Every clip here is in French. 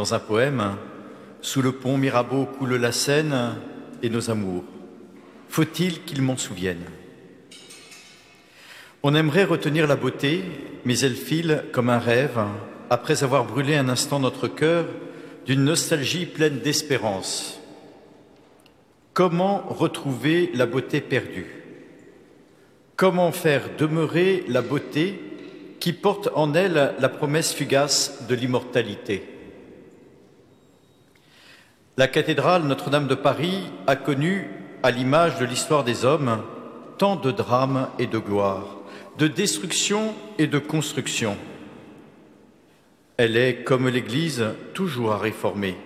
dans un poème Sous le pont Mirabeau coule la Seine et nos amours. Faut-il qu'ils m'en souviennent? On aimerait retenir la beauté, mais elle file comme un rêve, après avoir brûlé un instant notre cœur d'une nostalgie pleine d'espérance. Comment retrouver la beauté perdue? Comment faire demeurer la beauté qui porte en elle la promesse fugace de l'immortalité? La cathédrale Notre-Dame de Paris a connu, à l'image de l'histoire des hommes, tant de drames et de gloire, de destruction et de construction. Elle est, comme l'Église, toujours à réformer.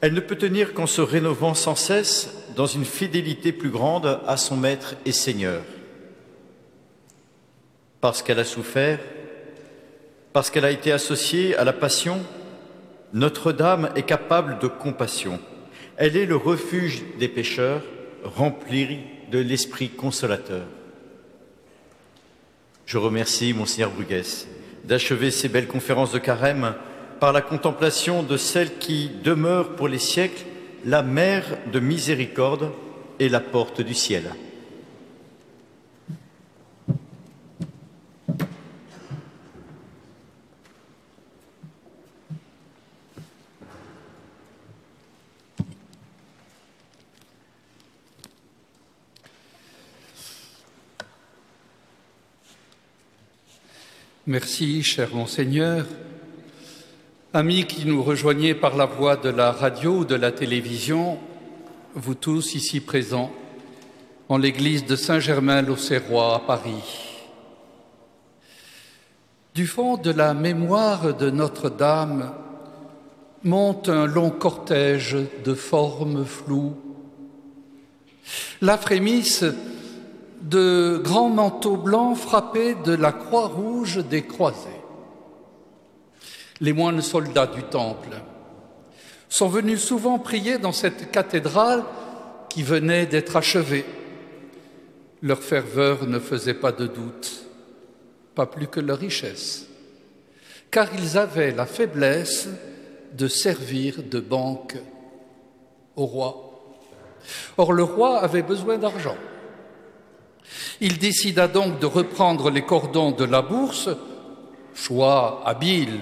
Elle ne peut tenir qu'en se rénovant sans cesse dans une fidélité plus grande à son Maître et Seigneur. Parce qu'elle a souffert, parce qu'elle a été associée à la passion, Notre-Dame est capable de compassion. Elle est le refuge des pécheurs, rempli de l'Esprit consolateur. Je remercie Monseigneur Bruguès d'achever ces belles conférences de carême par la contemplation de celle qui demeure pour les siècles la mère de miséricorde et la porte du ciel. Merci, cher Monseigneur. Amis qui nous rejoignez par la voie de la radio ou de la télévision, vous tous ici présents, en l'église de Saint-Germain-l'Auxerrois à Paris. Du fond de la mémoire de Notre-Dame monte un long cortège de formes floues. La frémisse de grands manteaux blancs frappés de la croix rouge des croisés. Les moines soldats du temple sont venus souvent prier dans cette cathédrale qui venait d'être achevée. Leur ferveur ne faisait pas de doute, pas plus que leur richesse, car ils avaient la faiblesse de servir de banque au roi. Or le roi avait besoin d'argent. Il décida donc de reprendre les cordons de la bourse, choix habile,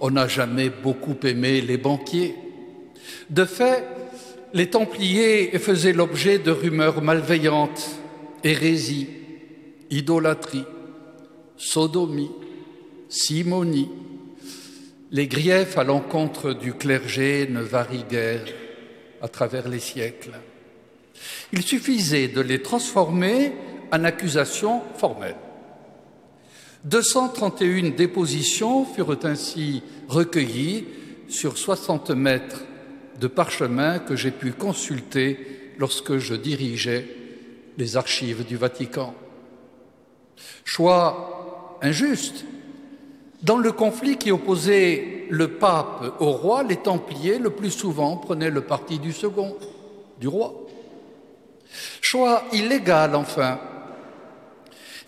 on n'a jamais beaucoup aimé les banquiers. De fait, les Templiers faisaient l'objet de rumeurs malveillantes, hérésie, idolâtrie, sodomie, simonie. Les griefs à l'encontre du clergé ne varient guère à travers les siècles. Il suffisait de les transformer en accusations formelles. 231 dépositions furent ainsi recueillies sur 60 mètres de parchemin que j'ai pu consulter lorsque je dirigeais les archives du Vatican. Choix injuste. Dans le conflit qui opposait le pape au roi, les Templiers le plus souvent prenaient le parti du second, du roi. Choix illégal enfin.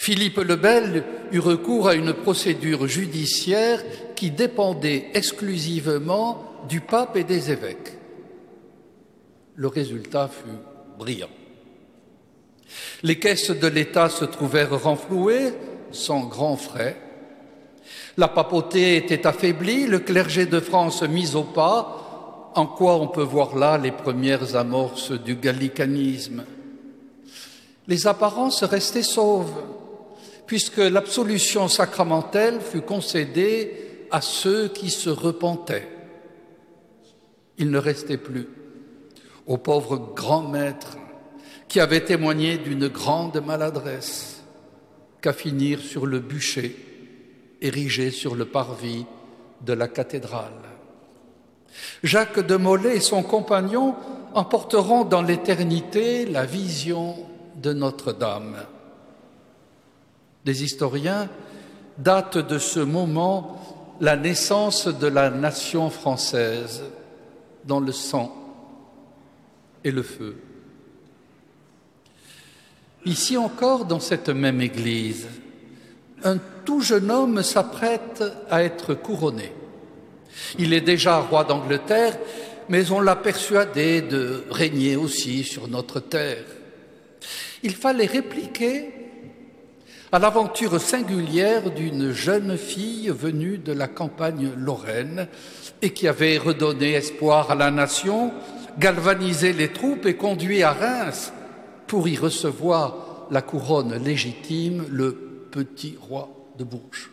Philippe le Bel eut recours à une procédure judiciaire qui dépendait exclusivement du pape et des évêques. Le résultat fut brillant. Les caisses de l'État se trouvèrent renflouées sans grands frais. La papauté était affaiblie, le clergé de France mis au pas, en quoi on peut voir là les premières amorces du gallicanisme? Les apparences restaient sauves, puisque l'absolution sacramentelle fut concédée à ceux qui se repentaient. Il ne restait plus au pauvre grand maître qui avait témoigné d'une grande maladresse qu'à finir sur le bûcher érigé sur le parvis de la cathédrale. Jacques de Molay et son compagnon emporteront dans l'éternité la vision de Notre-Dame. Des historiens datent de ce moment la naissance de la nation française dans le sang et le feu. Ici encore, dans cette même église, un tout jeune homme s'apprête à être couronné. Il est déjà roi d'Angleterre, mais on l'a persuadé de régner aussi sur notre terre. Il fallait répliquer à l'aventure singulière d'une jeune fille venue de la campagne lorraine et qui avait redonné espoir à la nation, galvanisé les troupes et conduit à Reims pour y recevoir la couronne légitime, le petit roi de Bourges.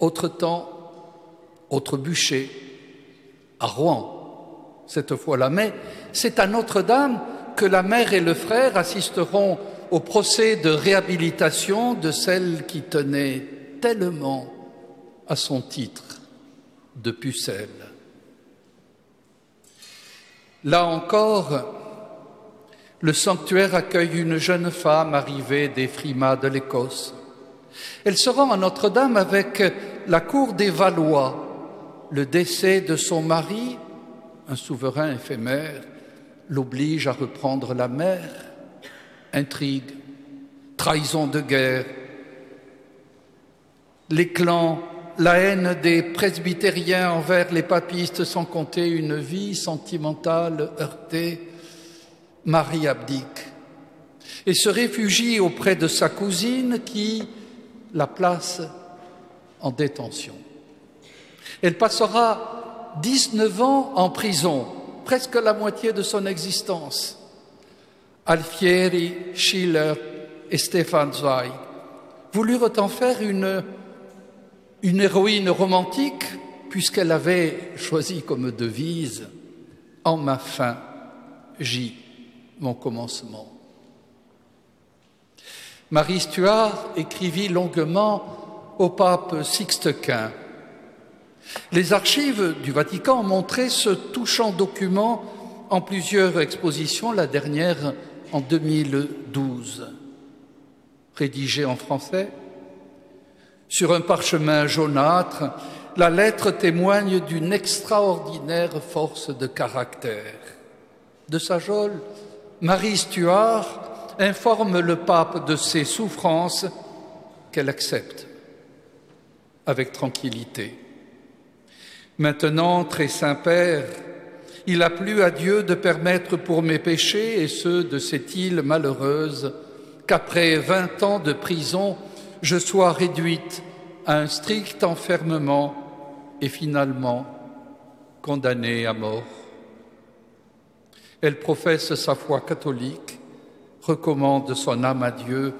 Autre temps, autre bûcher, à Rouen, cette fois-là. Mais c'est à Notre-Dame que la mère et le frère assisteront au procès de réhabilitation de celle qui tenait tellement à son titre de pucelle. Là encore, le sanctuaire accueille une jeune femme arrivée des frimas de l'Écosse. Elle se rend à Notre-Dame avec la cour des Valois. Le décès de son mari, un souverain éphémère, l'oblige à reprendre la mer. Intrigue, trahison de guerre, les clans, la haine des presbytériens envers les papistes, sans compter une vie sentimentale heurtée, Marie abdique et se réfugie auprès de sa cousine qui la place en détention. Elle passera 19 ans en prison, presque la moitié de son existence. Alfieri, Schiller et Stefan Zweig voulurent en faire une, une héroïne romantique puisqu'elle avait choisi comme devise En ma fin, J, mon commencement. Marie Stuart écrivit longuement au pape Sixte Quint. Les archives du Vatican ont montré ce touchant document en plusieurs expositions, la dernière en 2012. Rédigée en français, sur un parchemin jaunâtre, la lettre témoigne d'une extraordinaire force de caractère. De sa geôle, Marie Stuart informe le pape de ses souffrances qu'elle accepte avec tranquillité. Maintenant, très Saint-Père, il a plu à Dieu de permettre pour mes péchés et ceux de cette île malheureuse qu'après vingt ans de prison, je sois réduite à un strict enfermement et finalement condamnée à mort. Elle professe sa foi catholique recommande son âme à Dieu.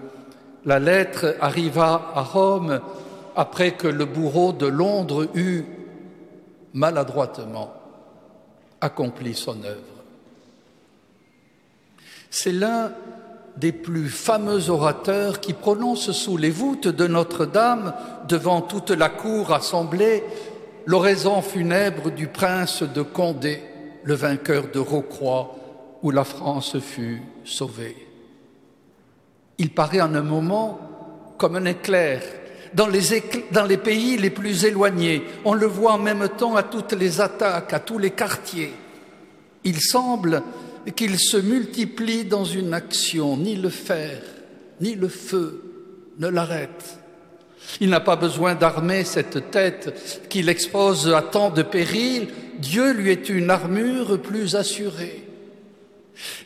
La lettre arriva à Rome après que le bourreau de Londres eut maladroitement accompli son œuvre. C'est l'un des plus fameux orateurs qui prononce sous les voûtes de Notre-Dame, devant toute la cour assemblée, l'oraison funèbre du prince de Condé, le vainqueur de Rocroi, où la France fut sauvée. Il paraît en un moment comme un éclair. Dans les, pays les plus éloignés, on le voit en même temps à toutes les attaques, à tous les quartiers. Il semble qu'il se multiplie dans une action, ni le fer, ni le feu ne l'arrête. Il n'a pas besoin d'armer cette tête qu'il expose à tant de périls. Dieu lui est une armure plus assurée.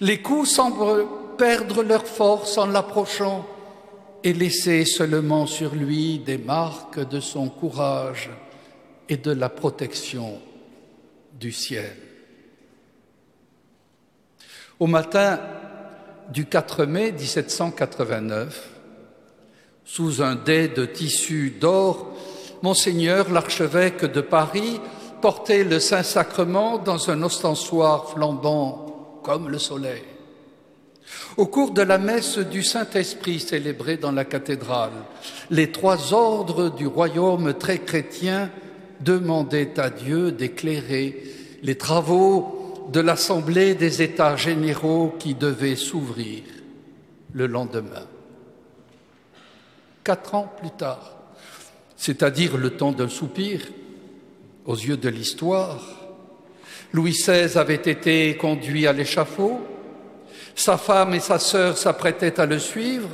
Les coups semblent perdre leur force en l'approchant et laisser seulement sur lui des marques de son courage et de la protection du ciel. Au matin du 4 mai 1789, sous un dais de tissu d'or, Monseigneur l'archevêque de Paris portait le Saint-Sacrement dans un ostensoir flambant comme le soleil. Au cours de la messe du Saint-Esprit célébrée dans la cathédrale, les trois ordres du royaume très chrétien demandaient à Dieu d'éclairer les travaux de l'Assemblée des États généraux qui devaient s'ouvrir le lendemain. Quatre ans plus tard, c'est-à-dire le temps d'un soupir, aux yeux de l'histoire, Louis XVI avait été conduit à l'échafaud, sa femme et sa sœur s'apprêtaient à le suivre.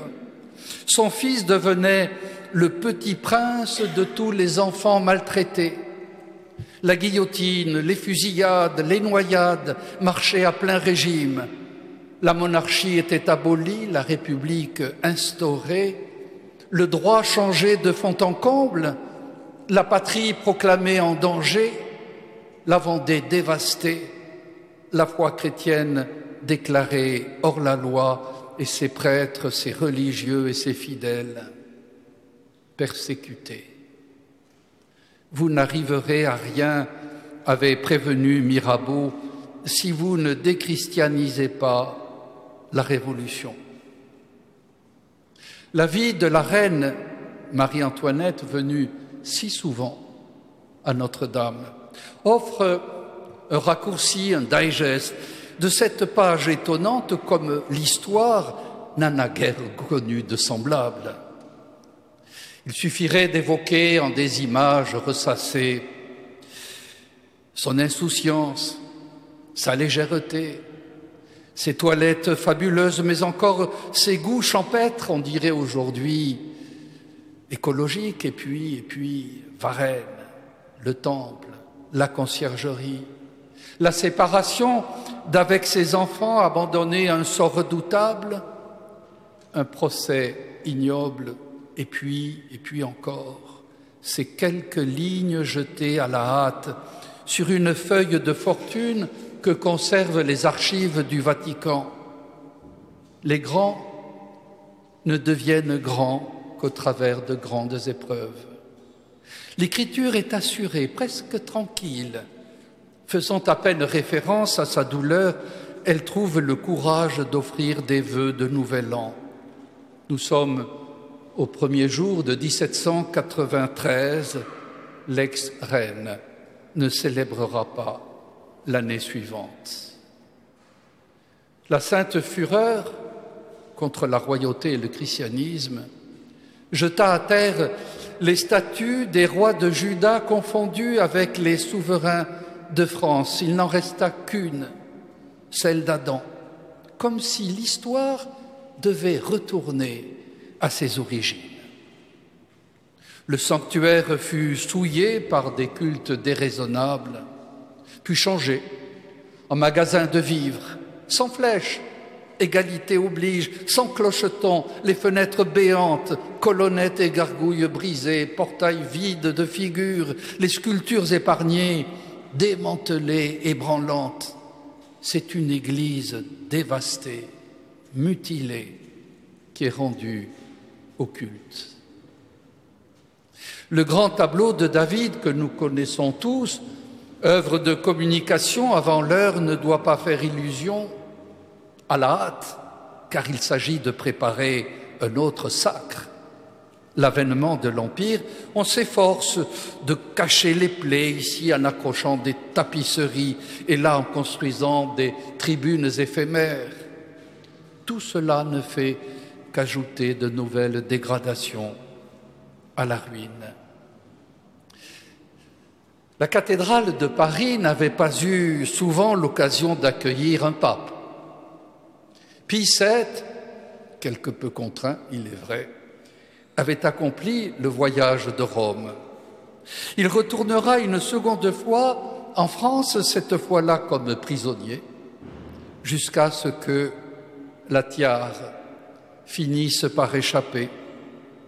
Son fils devenait le petit prince de tous les enfants maltraités. La guillotine, les fusillades, les noyades marchaient à plein régime. La monarchie était abolie, la République instaurée, le droit changé de fond en comble, la patrie proclamée en danger, la Vendée dévastée, la foi chrétienne déclarée hors la loi et ses prêtres, ses religieux et ses fidèles persécutés. Vous n'arriverez à rien, avait prévenu Mirabeau, si vous ne déchristianisez pas la Révolution. La vie de la reine Marie-Antoinette, venue si souvent à Notre-Dame, offre un raccourci, un digest de cette page étonnante comme l'histoire n'en a guère connu de semblable. Il suffirait d'évoquer en des images ressassées son insouciance, sa légèreté, ses toilettes fabuleuses, mais encore ses goûts champêtres, on dirait aujourd'hui, écologiques, et puis, et puis Varennes, le temple, la conciergerie, la séparation d'avec ses enfants abandonnés à un sort redoutable, un procès ignoble, et puis, et puis encore, ces quelques lignes jetées à la hâte sur une feuille de fortune que conservent les archives du Vatican. Les grands ne deviennent grands qu'au travers de grandes épreuves. L'écriture est assurée, presque tranquille. Faisant à peine référence à sa douleur, elle trouve le courage d'offrir des vœux de nouvel an. Nous sommes au premier jour de 1793, l'ex-reine ne célébrera pas l'année suivante. La sainte fureur contre la royauté et le christianisme jeta à terre les statues des rois de Juda confondus avec les souverains de France. Il n'en resta qu'une, celle d'Adam, comme si l'histoire devait retourner à ses origines. Le sanctuaire fut souillé par des cultes déraisonnables, puis changé en magasin de vivres, sans flèches, égalité oblige, sans clocheton, les fenêtres béantes, colonnettes et gargouilles brisées, portails vides de figures, les sculptures épargnées, démantelées, ébranlantes. C'est une église dévastée, mutilée, qui est rendue au culte. Le grand tableau de David que nous connaissons tous, œuvre de communication avant l'heure, ne doit pas faire illusion à la hâte, car il s'agit de préparer un autre sacre. L'avènement de l'Empire, on s'efforce de cacher les plaies ici en accrochant des tapisseries et là en construisant des tribunes éphémères. Tout cela ne fait qu'ajouter de nouvelles dégradations à la ruine. La cathédrale de Paris n'avait pas eu souvent l'occasion d'accueillir un pape. Pie VII, quelque peu contraint, il est vrai, avait accompli le voyage de Rome. Il retournera une seconde fois en France, cette fois-là comme prisonnier, jusqu'à ce que la tiare finisse par échapper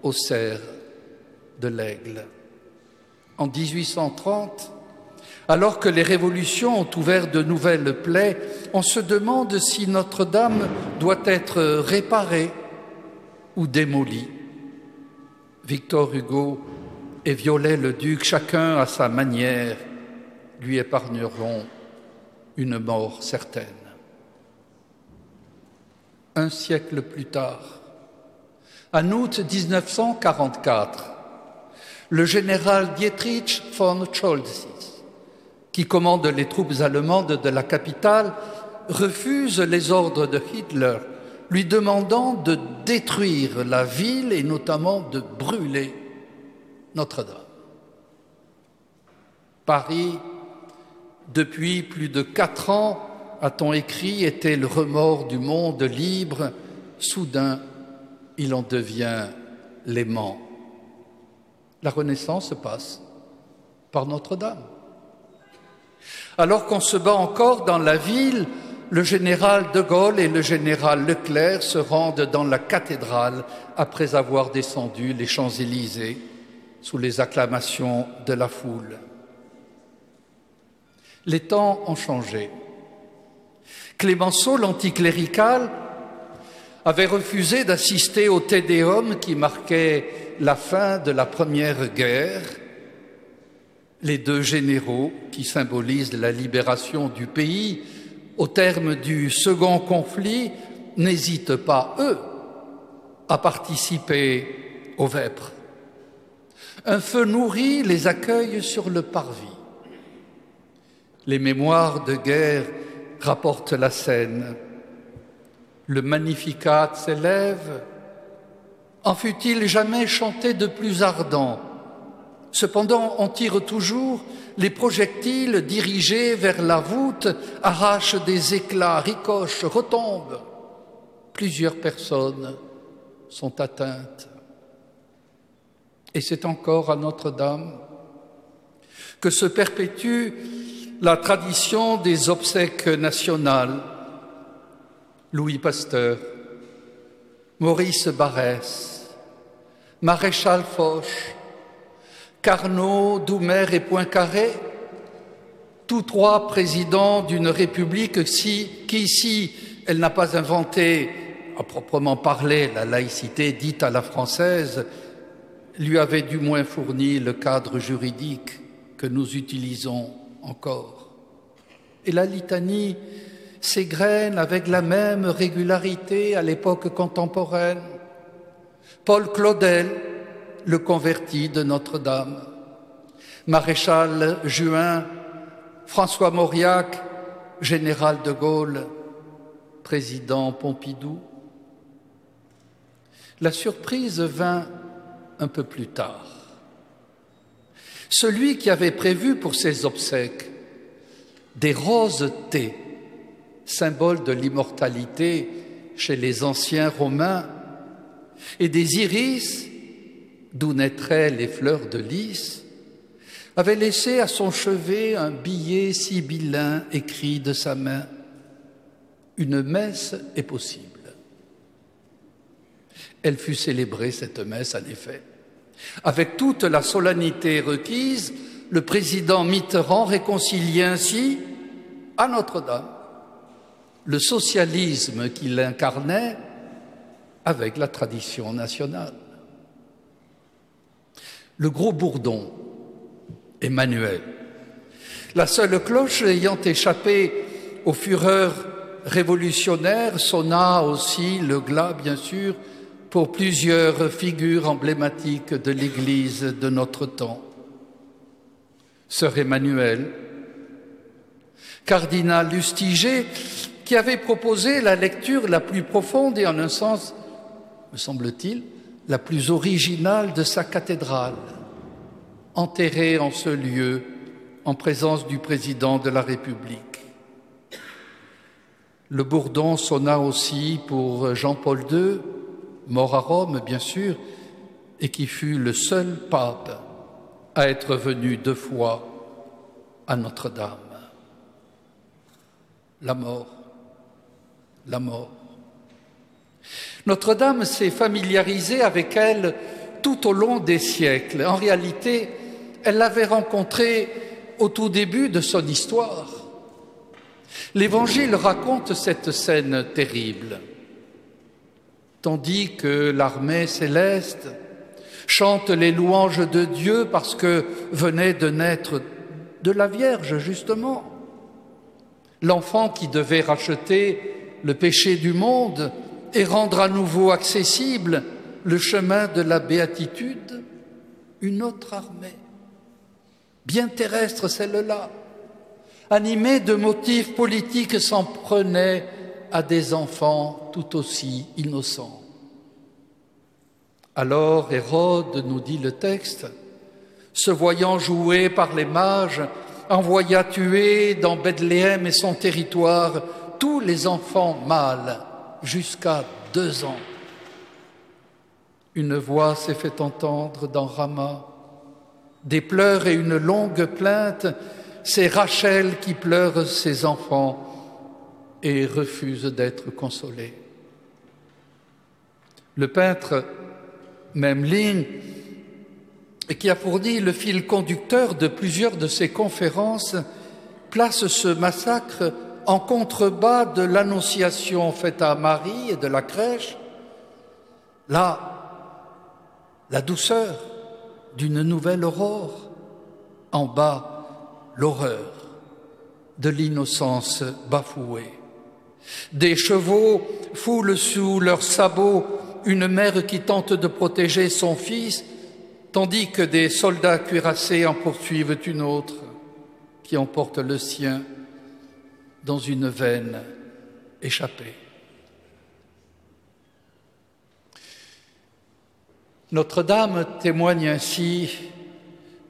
au cerf de l'aigle. En 1830, alors que les révolutions ont ouvert de nouvelles plaies, on se demande si Notre-Dame doit être réparée ou démolie. Victor Hugo et Viollet-le-Duc, chacun à sa manière, lui épargneront une mort certaine. Un siècle plus tard, en août 1944, le général Dietrich von Scholz qui commande les troupes allemandes de la capitale, refuse les ordres de Hitler, lui demandant de détruire la ville et notamment de brûler Notre-Dame. Paris, depuis plus de quatre ans, a-t-on écrit, était le remords du monde libre. Soudain, il en devient l'aimant. La Renaissance passe par Notre-Dame Alors qu'on se bat encore dans la ville, le général de Gaulle et le général Leclerc se rendent dans la cathédrale après avoir descendu les Champs-Élysées sous les acclamations de la foule. Les temps ont changé. Clémenceau, l'anticlérical, avait refusé d'assister au Tédéum qui marquait la fin de la Première Guerre. Les deux généraux qui symbolisent la libération du pays au terme du second conflit n'hésitent pas, eux, à participer aux vêpres. Un feu nourri les accueille sur le parvis. Les mémoires de guerre rapportent la scène. Le Magnificat s'élève. En fut-il jamais chanté de plus ardent? Cependant, on tire toujours, les projectiles dirigés vers la voûte arrachent des éclats, ricochent, retombent. Plusieurs personnes sont atteintes. Et c'est encore à Notre-Dame que se perpétue la tradition des obsèques nationales. Louis Pasteur, Maurice Barrès, Maréchal Foch, Carnot, Doumer et Poincaré, tous trois présidents d'une république qui, si elle n'a pas inventé à proprement parler la laïcité dite à la française, lui avait du moins fourni le cadre juridique que nous utilisons encore. Et la litanie s'égrène avec la même régularité à l'époque contemporaine. Paul Claudel, le converti de Notre-Dame, Maréchal Juin, François Mauriac, général de Gaulle, président Pompidou. La surprise vint un peu plus tard. Celui qui avait prévu pour ses obsèques des roses thé, symbole de l'immortalité chez les anciens Romains, et des iris, d'où naîtraient les fleurs de lys, avait laissé à son chevet un billet sibyllin écrit de sa main. Une messe est possible. Elle fut célébrée, cette messe, en effet. Avec toute la solennité requise, le président Mitterrand réconcilie ainsi à Notre-Dame le socialisme qu'il incarnait avec la tradition nationale. Le gros bourdon, Emmanuel, la seule cloche ayant échappé aux fureurs révolutionnaires, sonna aussi le glas, bien sûr, pour plusieurs figures emblématiques de l'Église de notre temps. Sœur Emmanuel, cardinal Lustiger, qui avait proposé la lecture la plus profonde et en un sens, me semble-t-il, la plus originale de sa cathédrale, enterrée en ce lieu en présence du président de la République. Le bourdon sonna aussi pour Jean-Paul II, mort à Rome, bien sûr, et qui fut le seul pape à être venu deux fois à Notre-Dame. La mort, la mort. Notre-Dame s'est familiarisée avec elle tout au long des siècles. En réalité, elle l'avait rencontrée au tout début de son histoire. L'Évangile raconte cette scène terrible tandis que l'armée céleste chante les louanges de Dieu parce que venait de naître de la Vierge, justement. L'enfant qui devait racheter le péché du monde et rendre à nouveau accessible le chemin de la béatitude, une autre armée, bien terrestre celle-là, animée de motifs politiques, s'en prenait à des enfants tout aussi innocents. Alors Hérode, nous dit le texte, se voyant joué par les mages, envoya tuer dans Bethléem et son territoire tous les enfants mâles jusqu'à deux ans. Une voix s'est fait entendre dans Rama, des pleurs et une longue plainte c'est Rachel qui pleure ses enfants et refuse d'être consolée. Le peintre Memling, qui a fourni le fil conducteur de plusieurs de ses conférences, place ce massacre en contrebas de l'annonciation faite à Marie et de la crèche, là, la douceur d'une nouvelle aurore, en bas, l'horreur de l'innocence bafouée. Des chevaux foulent sous leurs sabots une mère qui tente de protéger son fils, tandis que des soldats cuirassés en poursuivent une autre qui emporte le sien dans une veine échappée. Notre-Dame témoigne ainsi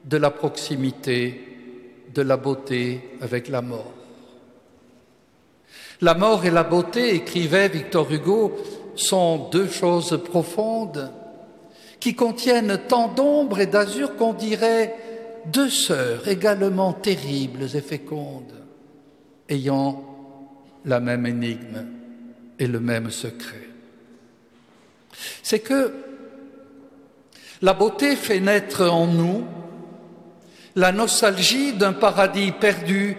de la proximité, de la beauté avec la mort. La mort et la beauté, écrivait Victor Hugo, sont deux choses profondes qui contiennent tant d'ombre et d'azur qu'on dirait deux sœurs également terribles et fécondes ayant la même énigme et le même secret. C'est que la beauté fait naître en nous la nostalgie d'un paradis perdu,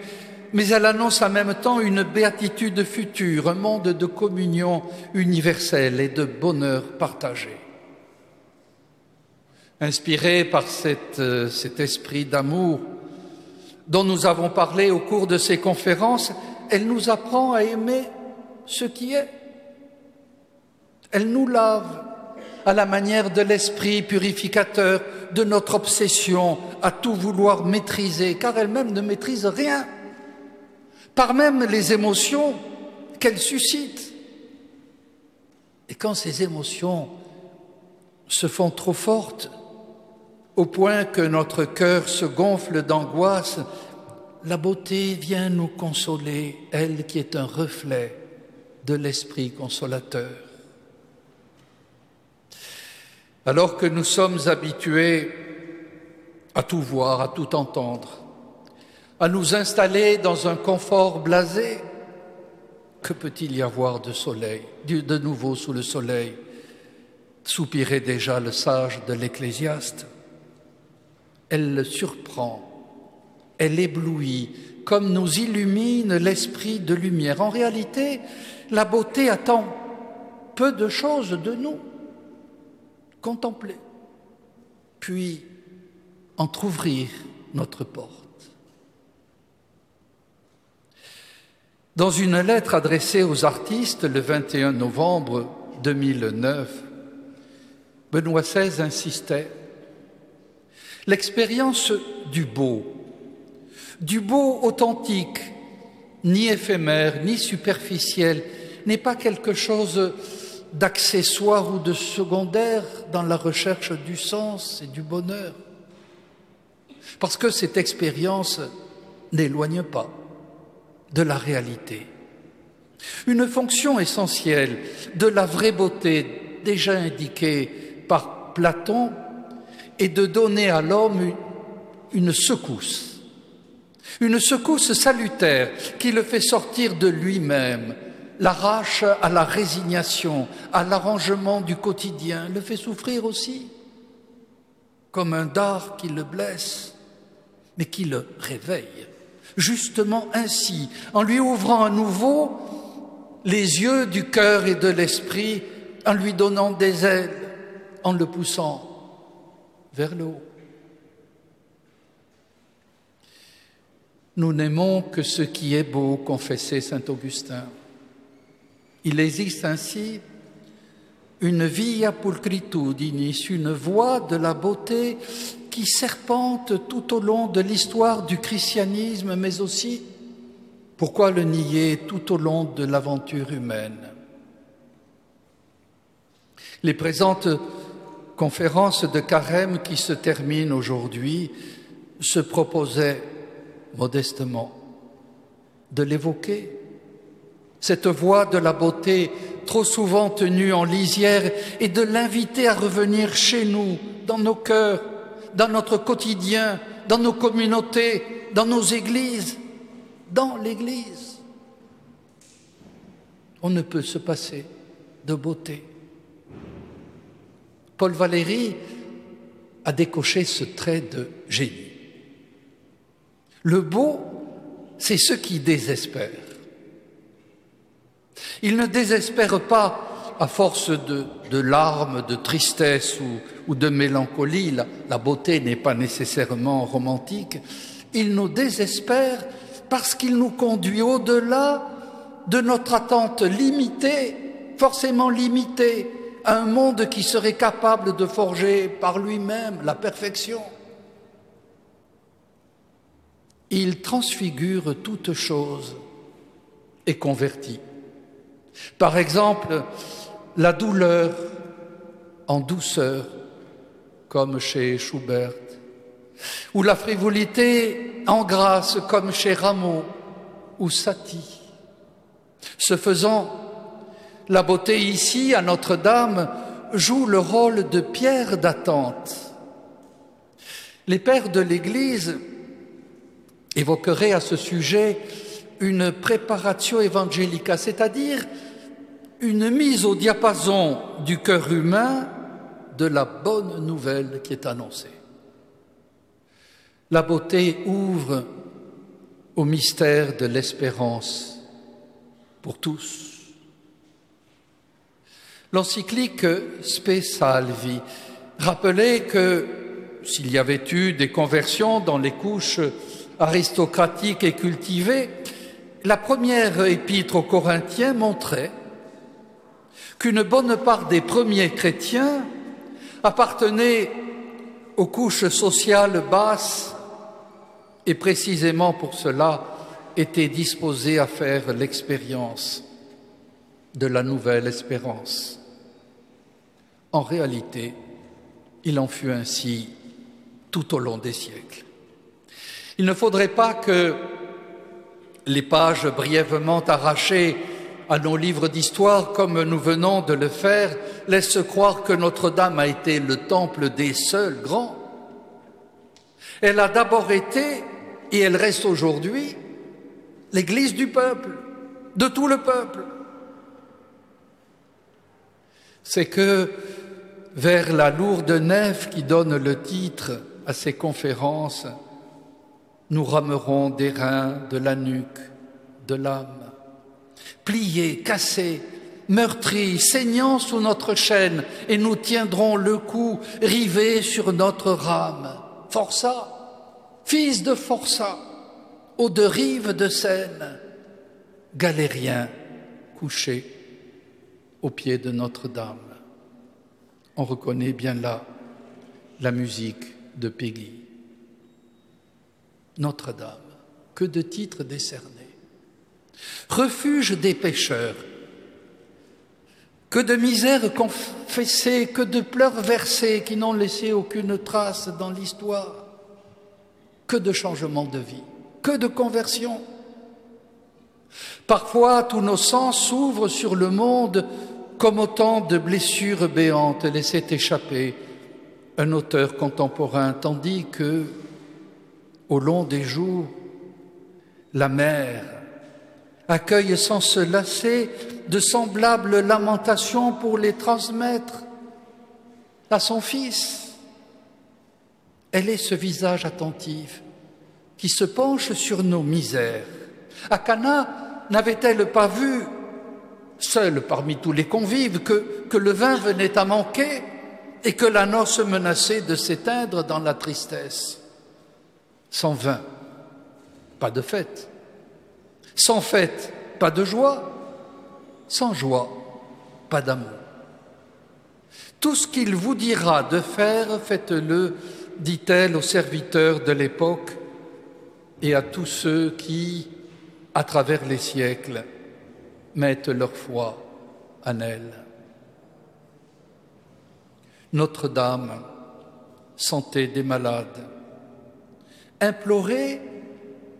mais elle annonce en même temps une béatitude future, un monde de communion universelle et de bonheur partagé. Inspiré par euh, cet esprit d'amour, dont nous avons parlé au cours de ces conférences, elle nous apprend à aimer ce qui est. Elle nous lave à la manière de l'esprit purificateur, de notre obsession à tout vouloir maîtriser, car elle-même ne maîtrise rien, par même les émotions qu'elle suscite. Et quand ces émotions se font trop fortes, au point que notre cœur se gonfle d'angoisse, la beauté vient nous consoler, elle qui est un reflet de l'Esprit consolateur. Alors que nous sommes habitués à tout voir, à tout entendre, à nous installer dans un confort blasé, que peut-il y avoir de soleil, de nouveau sous le soleil? Soupirait déjà le sage de l'Ecclésiaste elle surprend, elle éblouit, comme nous illumine l'esprit de lumière. En réalité, la beauté attend peu de choses de nous. Contempler, puis entr'ouvrir notre porte. Dans une lettre adressée aux artistes le 21 novembre 2009, Benoît XVI insistait l'expérience du beau, du beau authentique, ni éphémère, ni superficiel, n'est pas quelque chose d'accessoire ou de secondaire dans la recherche du sens et du bonheur. Parce que cette expérience n'éloigne pas de la réalité. Une fonction essentielle de la vraie beauté déjà indiquée par Platon et de donner à l'homme une secousse, une secousse salutaire qui le fait sortir de lui-même, l'arrache à la résignation, à l'arrangement du quotidien, le fait souffrir aussi, comme un dard qui le blesse, mais qui le réveille. Justement ainsi, en lui ouvrant à nouveau les yeux du cœur et de l'esprit, en lui donnant des ailes, en le poussant vers le. Nous n'aimons que ce qui est beau, confessait saint Augustin. Il existe ainsi une via pulcritudinis, une voie de la beauté qui serpente tout au long de l'histoire du christianisme, mais aussi, pourquoi le nier, tout au long de l'aventure humaine. Les présentes conférence de carême qui se termine aujourd'hui se proposait modestement de l'évoquer. Cette voix de la beauté trop souvent tenue en lisière et de l'inviter à revenir chez nous, dans nos cœurs, dans notre quotidien, dans nos communautés, dans nos églises, dans l'Église. On ne peut se passer de beauté. Paul Valéry a décoché ce trait de génie. Le beau, c'est ce qui désespère. Il ne désespère pas à force de, larmes, de tristesse ou, de mélancolie. la beauté n'est pas nécessairement romantique. Il nous désespère parce qu'il nous conduit au-delà de notre attente limitée, forcément limitée, un monde qui serait capable de forger par lui-même la perfection. Il transfigure toute chose et convertit. Par exemple, la douleur en douceur, comme chez Schubert, ou la frivolité en grâce, comme chez Rameau ou Satie. Ce faisant, la beauté ici, à Notre-Dame, joue le rôle de pierre d'attente. Les pères de l'Église évoqueraient à ce sujet une préparation évangélica, c'est-à-dire une mise au diapason du cœur humain de la bonne nouvelle qui est annoncée. La beauté ouvre au mystère de l'espérance pour tous. L'encyclique Spe Salvi rappelait que s'il y avait eu des conversions dans les couches aristocratiques et cultivées, la première épître aux Corinthiens montrait qu'une bonne part des premiers chrétiens appartenaient aux couches sociales basses et précisément pour cela étaient disposés à faire l'expérience de la nouvelle espérance. En réalité, il en fut ainsi tout au long des siècles. Il ne faudrait pas que les pages brièvement arrachées à nos livres d'histoire, comme nous venons de le faire, laisse croire que Notre-Dame a été le temple des seuls grands. Elle a d'abord été, et elle reste aujourd'hui, l'église du peuple, de tout le peuple. C'est que vers la lourde nef qui donne le titre à ces conférences, nous ramerons des reins, de la nuque, de l'âme pliés, cassés, meurtris, saignant sous notre chaîne, et nous tiendrons le cou rivé sur notre rame. Forçat, fils de Forçat, aux deux rives de Seine, galérien couché au pied de Notre-Dame. On reconnaît bien là la musique de Peggy. Notre-Dame, que de titres décernés refuge des pécheurs. Que de misères confessées, que de pleurs versés qui n'ont laissé aucune trace dans l'histoire. Que de changements de vie, que de conversions. Parfois, tous nos sens s'ouvrent sur le monde comme autant de blessures béantes laissées échapper un auteur contemporain, tandis que, au long des jours, la mer accueille sans se lasser de semblables lamentations pour les transmettre à son Fils. Elle est ce visage attentif qui se penche sur nos misères. Akana n'avait-elle pas vu, seule parmi tous les convives, que, que le vin venait à manquer et que la noce menaçait de s'éteindre dans la tristesse Sans vin, pas de fête. Sans fête, pas de joie. Sans joie, pas d'amour. Tout ce qu'il vous dira de faire, faites-le, dit-elle aux serviteurs de l'époque et à tous ceux qui, à travers les siècles, mettent leur foi en elle. Notre-Dame, santé des malades, implorez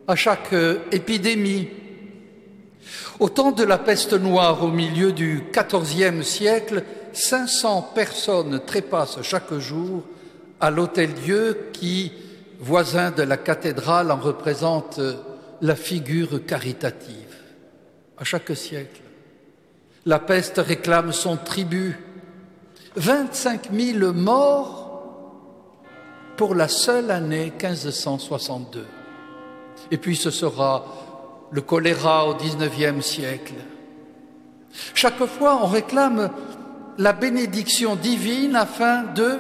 à chaque épidémie, au temps de la peste noire, au milieu du XIVe siècle, 500 personnes trépassent chaque jour à l'hôtel-Dieu qui voisin de la cathédrale, en représente la figure caritative. À chaque siècle, la peste réclame son tribut. 25 000 morts pour la seule année 1562. Et puis ce sera le choléra au XIXe siècle. Chaque fois, on réclame la bénédiction divine afin de,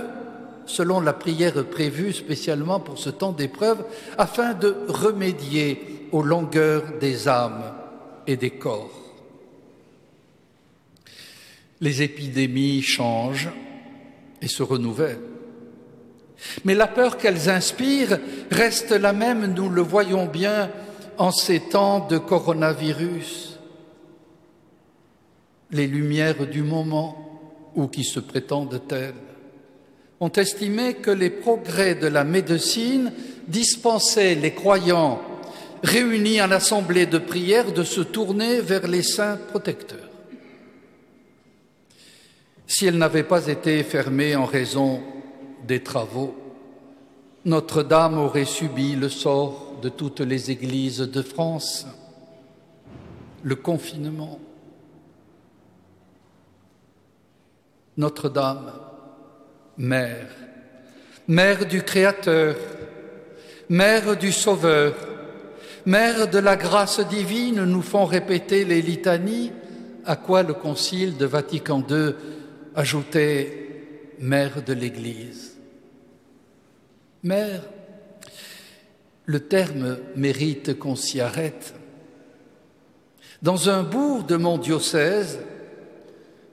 selon la prière prévue spécialement pour ce temps d'épreuve, afin de remédier aux longueurs des âmes et des corps. Les épidémies changent et se renouvellent. Mais la peur qu'elles inspirent reste la même, nous le voyons bien en ces temps de coronavirus. Les lumières du moment, ou qui se prétendent telles, ont estimé que les progrès de la médecine dispensaient les croyants réunis en assemblée de prière de se tourner vers les saints protecteurs. Si elle n'avait pas été fermée en raison des travaux, Notre-Dame aurait subi le sort de toutes les églises de France, le confinement. Notre-Dame, Mère, Mère du Créateur, Mère du Sauveur, Mère de la grâce divine, nous font répéter les litanies, à quoi le Concile de Vatican II ajoutait Mère de l'Église. Mère, le terme mérite qu'on s'y arrête. Dans un bourg de mon diocèse,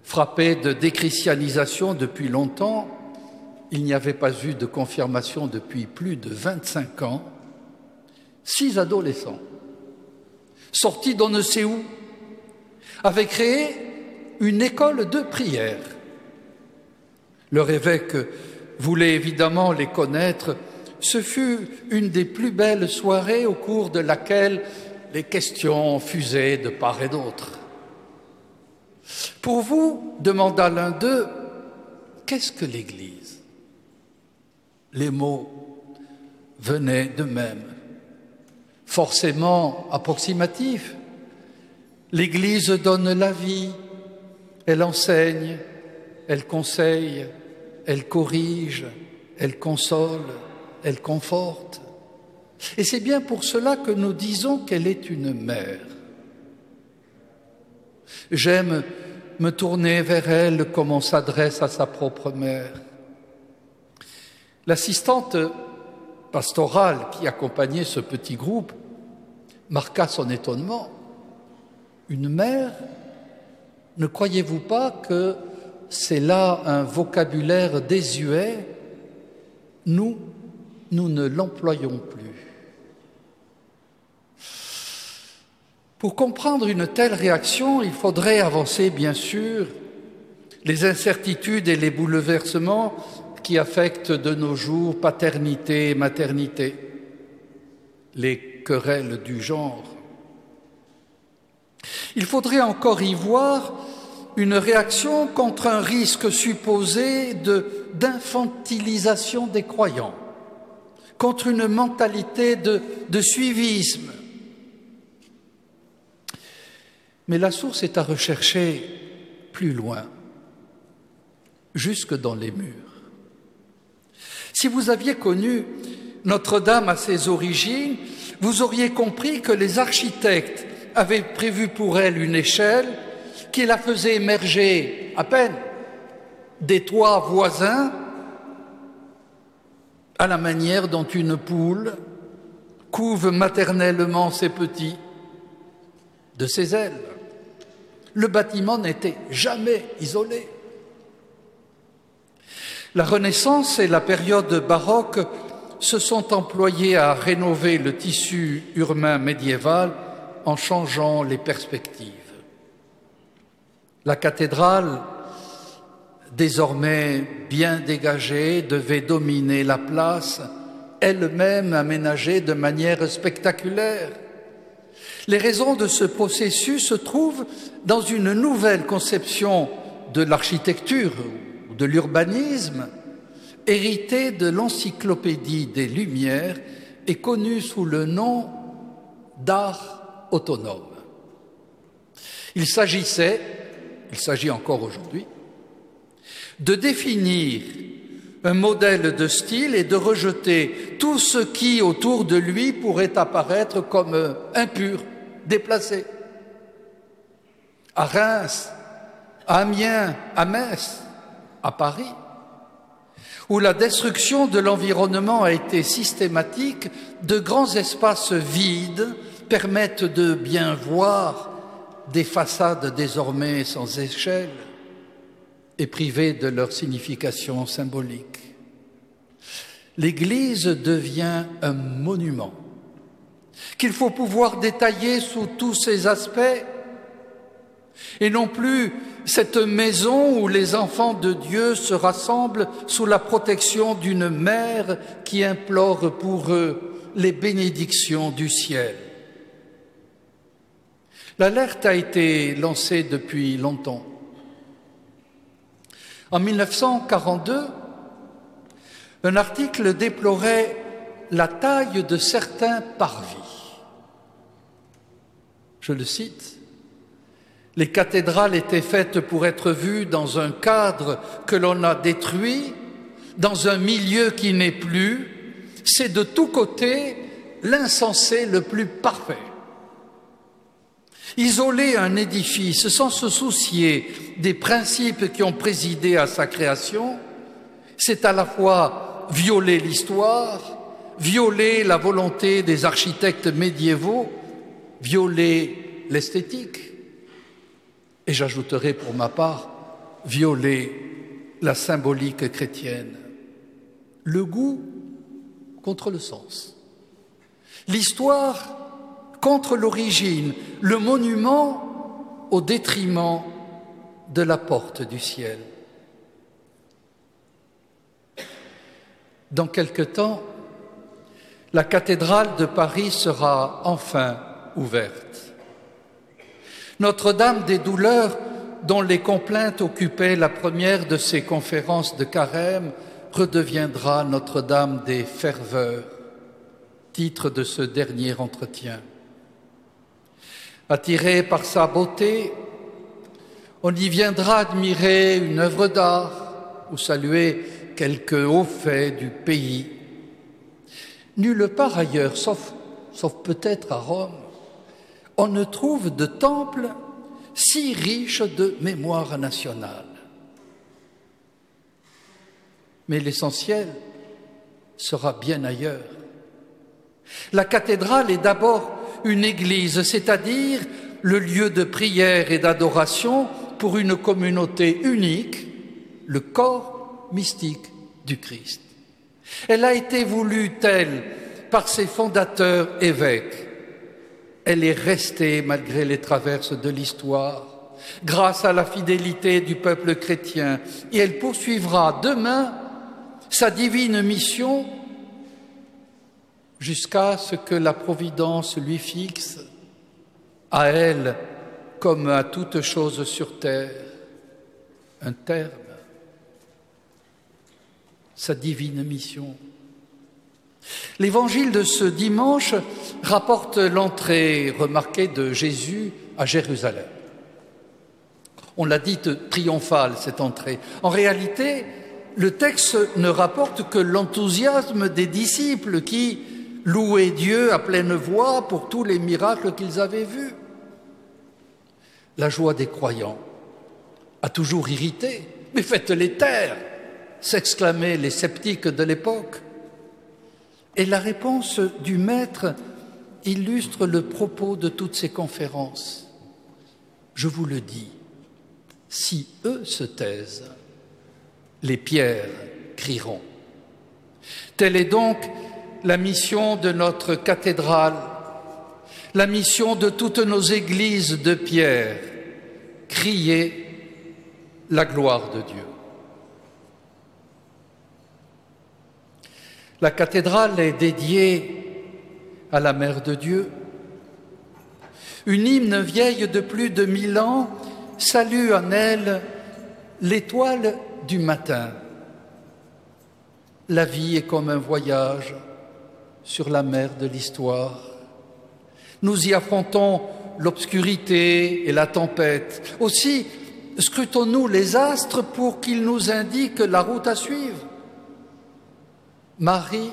frappé de déchristianisation depuis longtemps, il n'y avait pas eu de confirmation depuis plus de 25 ans, six adolescents, sortis d'on ne sait où, avaient créé une école de prière. Leur évêque voulait évidemment les connaître. Ce fut une des plus belles soirées au cours de laquelle les questions fusaient de part et d'autre. Pour vous, demanda l'un d'eux, qu'est-ce que l'Église? Les mots venaient de même forcément approximatif. L'Église donne la vie, elle enseigne, elle conseille, elle corrige, elle console, elle conforte. Et c'est bien pour cela que nous disons qu'elle est une mère. J'aime me tourner vers elle comme on s'adresse à sa propre mère. L'assistante pastorale qui accompagnait ce petit groupe marqua son étonnement. Une mère, ne croyez-vous pas que c'est là un vocabulaire désuet? Nous, nous ne l'employons plus. Pour comprendre une telle réaction, il faudrait avancer, bien sûr, les incertitudes et les bouleversements qui affectent de nos jours paternité et maternité, les querelles du genre. Il faudrait encore y voir une réaction contre un risque supposé d'infantilisation des croyants, contre une mentalité de, de suivisme. Mais la source est à rechercher plus loin, jusque dans les murs. Si vous aviez connu Notre-Dame à ses origines, vous auriez compris que les architectes avaient prévu pour elle une échelle qui la faisait émerger à peine des toits voisins à la manière dont une poule couve maternellement ses petits de ses ailes. Le bâtiment n'était jamais isolé. La Renaissance et la période baroque se sont employés à rénover le tissu urbain médiéval en changeant les perspectives. La cathédrale, désormais bien dégagée, devait dominer la place, elle-même aménagée de manière spectaculaire. Les raisons de ce processus se trouvent dans une nouvelle conception de l'architecture de l'urbanisme hérité de l'encyclopédie des Lumières et connu sous le nom d'art autonome. Il s'agissait, il s'agit encore aujourd'hui, de définir un modèle de style et de rejeter tout ce qui autour de lui pourrait apparaître comme impur, déplacé. À Reims, à Amiens, à Metz, à Paris, où la destruction de l'environnement a été systématique, de grands espaces vides permettent de bien voir des façades désormais sans échelle et privées de leur signification symbolique. L'Église devient un monument qu'il faut pouvoir détailler sous tous ses aspects et non plus cette maison où les enfants de Dieu se rassemblent sous la protection d'une mère qui implore pour eux les bénédictions du ciel. L'alerte a été lancée depuis longtemps. En 1942, un article déplorait la taille de certains parvis. Je le cite, les cathédrales étaient faites pour être vues dans un cadre que l'on a détruit, dans un milieu qui n'est plus. C'est de tous côtés l'insensé le plus parfait. Isoler un édifice sans se soucier des principes qui ont présidé à sa création, c'est à la fois violer l'histoire, violer la volonté des architectes médiévaux, violer l'esthétique, et j'ajouterai pour ma part, violer la symbolique chrétienne. Le goût contre le sens. L'histoire contre l'origine, le monument au détriment de la porte du ciel. Dans quelque temps, la cathédrale de Paris sera enfin ouverte. Notre-Dame des douleurs, dont les complaintes occupaient la première de ses conférences de carême, redeviendra Notre-Dame des ferveurs, titre de ce dernier entretien. Attiré par sa beauté, on y viendra admirer une œuvre d'art ou saluer quelques hauts faits du pays. Nulle part ailleurs, sauf, sauf peut-être à Rome, on ne trouve de temple si riche de mémoire nationale. Mais l'essentiel sera bien ailleurs. La cathédrale est d'abord une église, c'est-à-dire le lieu de prière et d'adoration pour une communauté unique, le corps mystique du Christ. Elle a été voulue telle par ses fondateurs évêques. Elle est restée malgré les traverses de l'histoire, grâce à la fidélité du peuple chrétien, et elle poursuivra demain sa divine mission jusqu'à ce que la Providence lui fixe, à elle comme à toute chose sur terre, un terme, sa divine mission. L'évangile de ce dimanche rapporte l'entrée remarquée de Jésus à Jérusalem. On l'a dit triomphale, cette entrée. En réalité, le texte ne rapporte que l'enthousiasme des disciples qui, louer Dieu à pleine voix pour tous les miracles qu'ils avaient vus. La joie des croyants a toujours irrité, mais faites-les taire, s'exclamaient les sceptiques de l'époque. Et la réponse du Maître illustre le propos de toutes ces conférences. Je vous le dis, si eux se taisent, les pierres crieront. Telle est donc la mission de notre cathédrale, la mission de toutes nos églises de pierre, crier la gloire de Dieu. La cathédrale est dédiée à la Mère de Dieu. Une hymne vieille de plus de mille ans salue en elle l'étoile du matin La vie est comme un voyage sur la mer de l'histoire. Nous y affrontons l'obscurité et la tempête. Aussi, scrutons-nous les astres pour qu'ils nous indiquent la route à suivre. Marie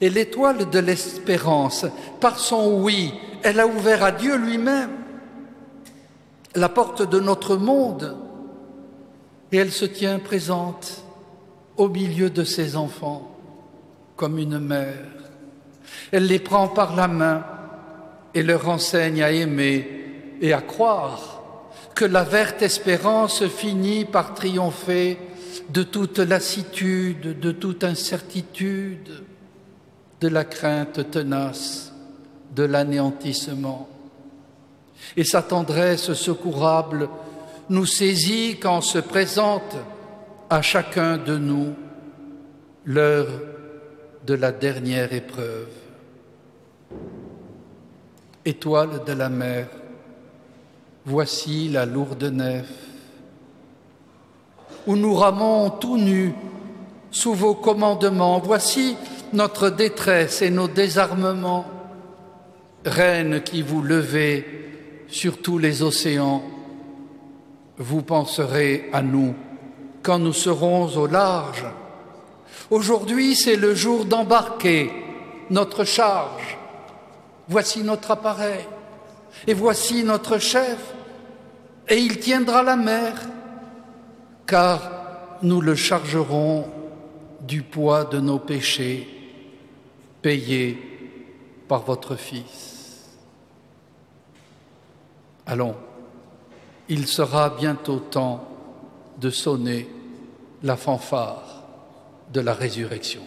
est l'étoile de l'espérance. Par son oui, elle a ouvert à Dieu lui-même la porte de notre monde et elle se tient présente au milieu de ses enfants comme une mère. Elle les prend par la main et leur enseigne à aimer et à croire que la verte espérance finit par triompher de toute lassitude, de toute incertitude, de la crainte tenace, de l'anéantissement. Et sa tendresse secourable nous saisit quand se présente à chacun de nous l'heure de la dernière épreuve. Étoile de la mer, voici la lourde nef, où nous ramons tout nus sous vos commandements. Voici notre détresse et nos désarmements. Reine qui vous levez sur tous les océans, vous penserez à nous quand nous serons au large. Aujourd'hui, c'est le jour d'embarquer notre charge. Voici notre appareil et voici notre chef, et il tiendra la mer, car nous le chargerons du poids de nos péchés, payés par votre Fils. Allons, il sera bientôt temps de sonner la fanfare de la résurrection.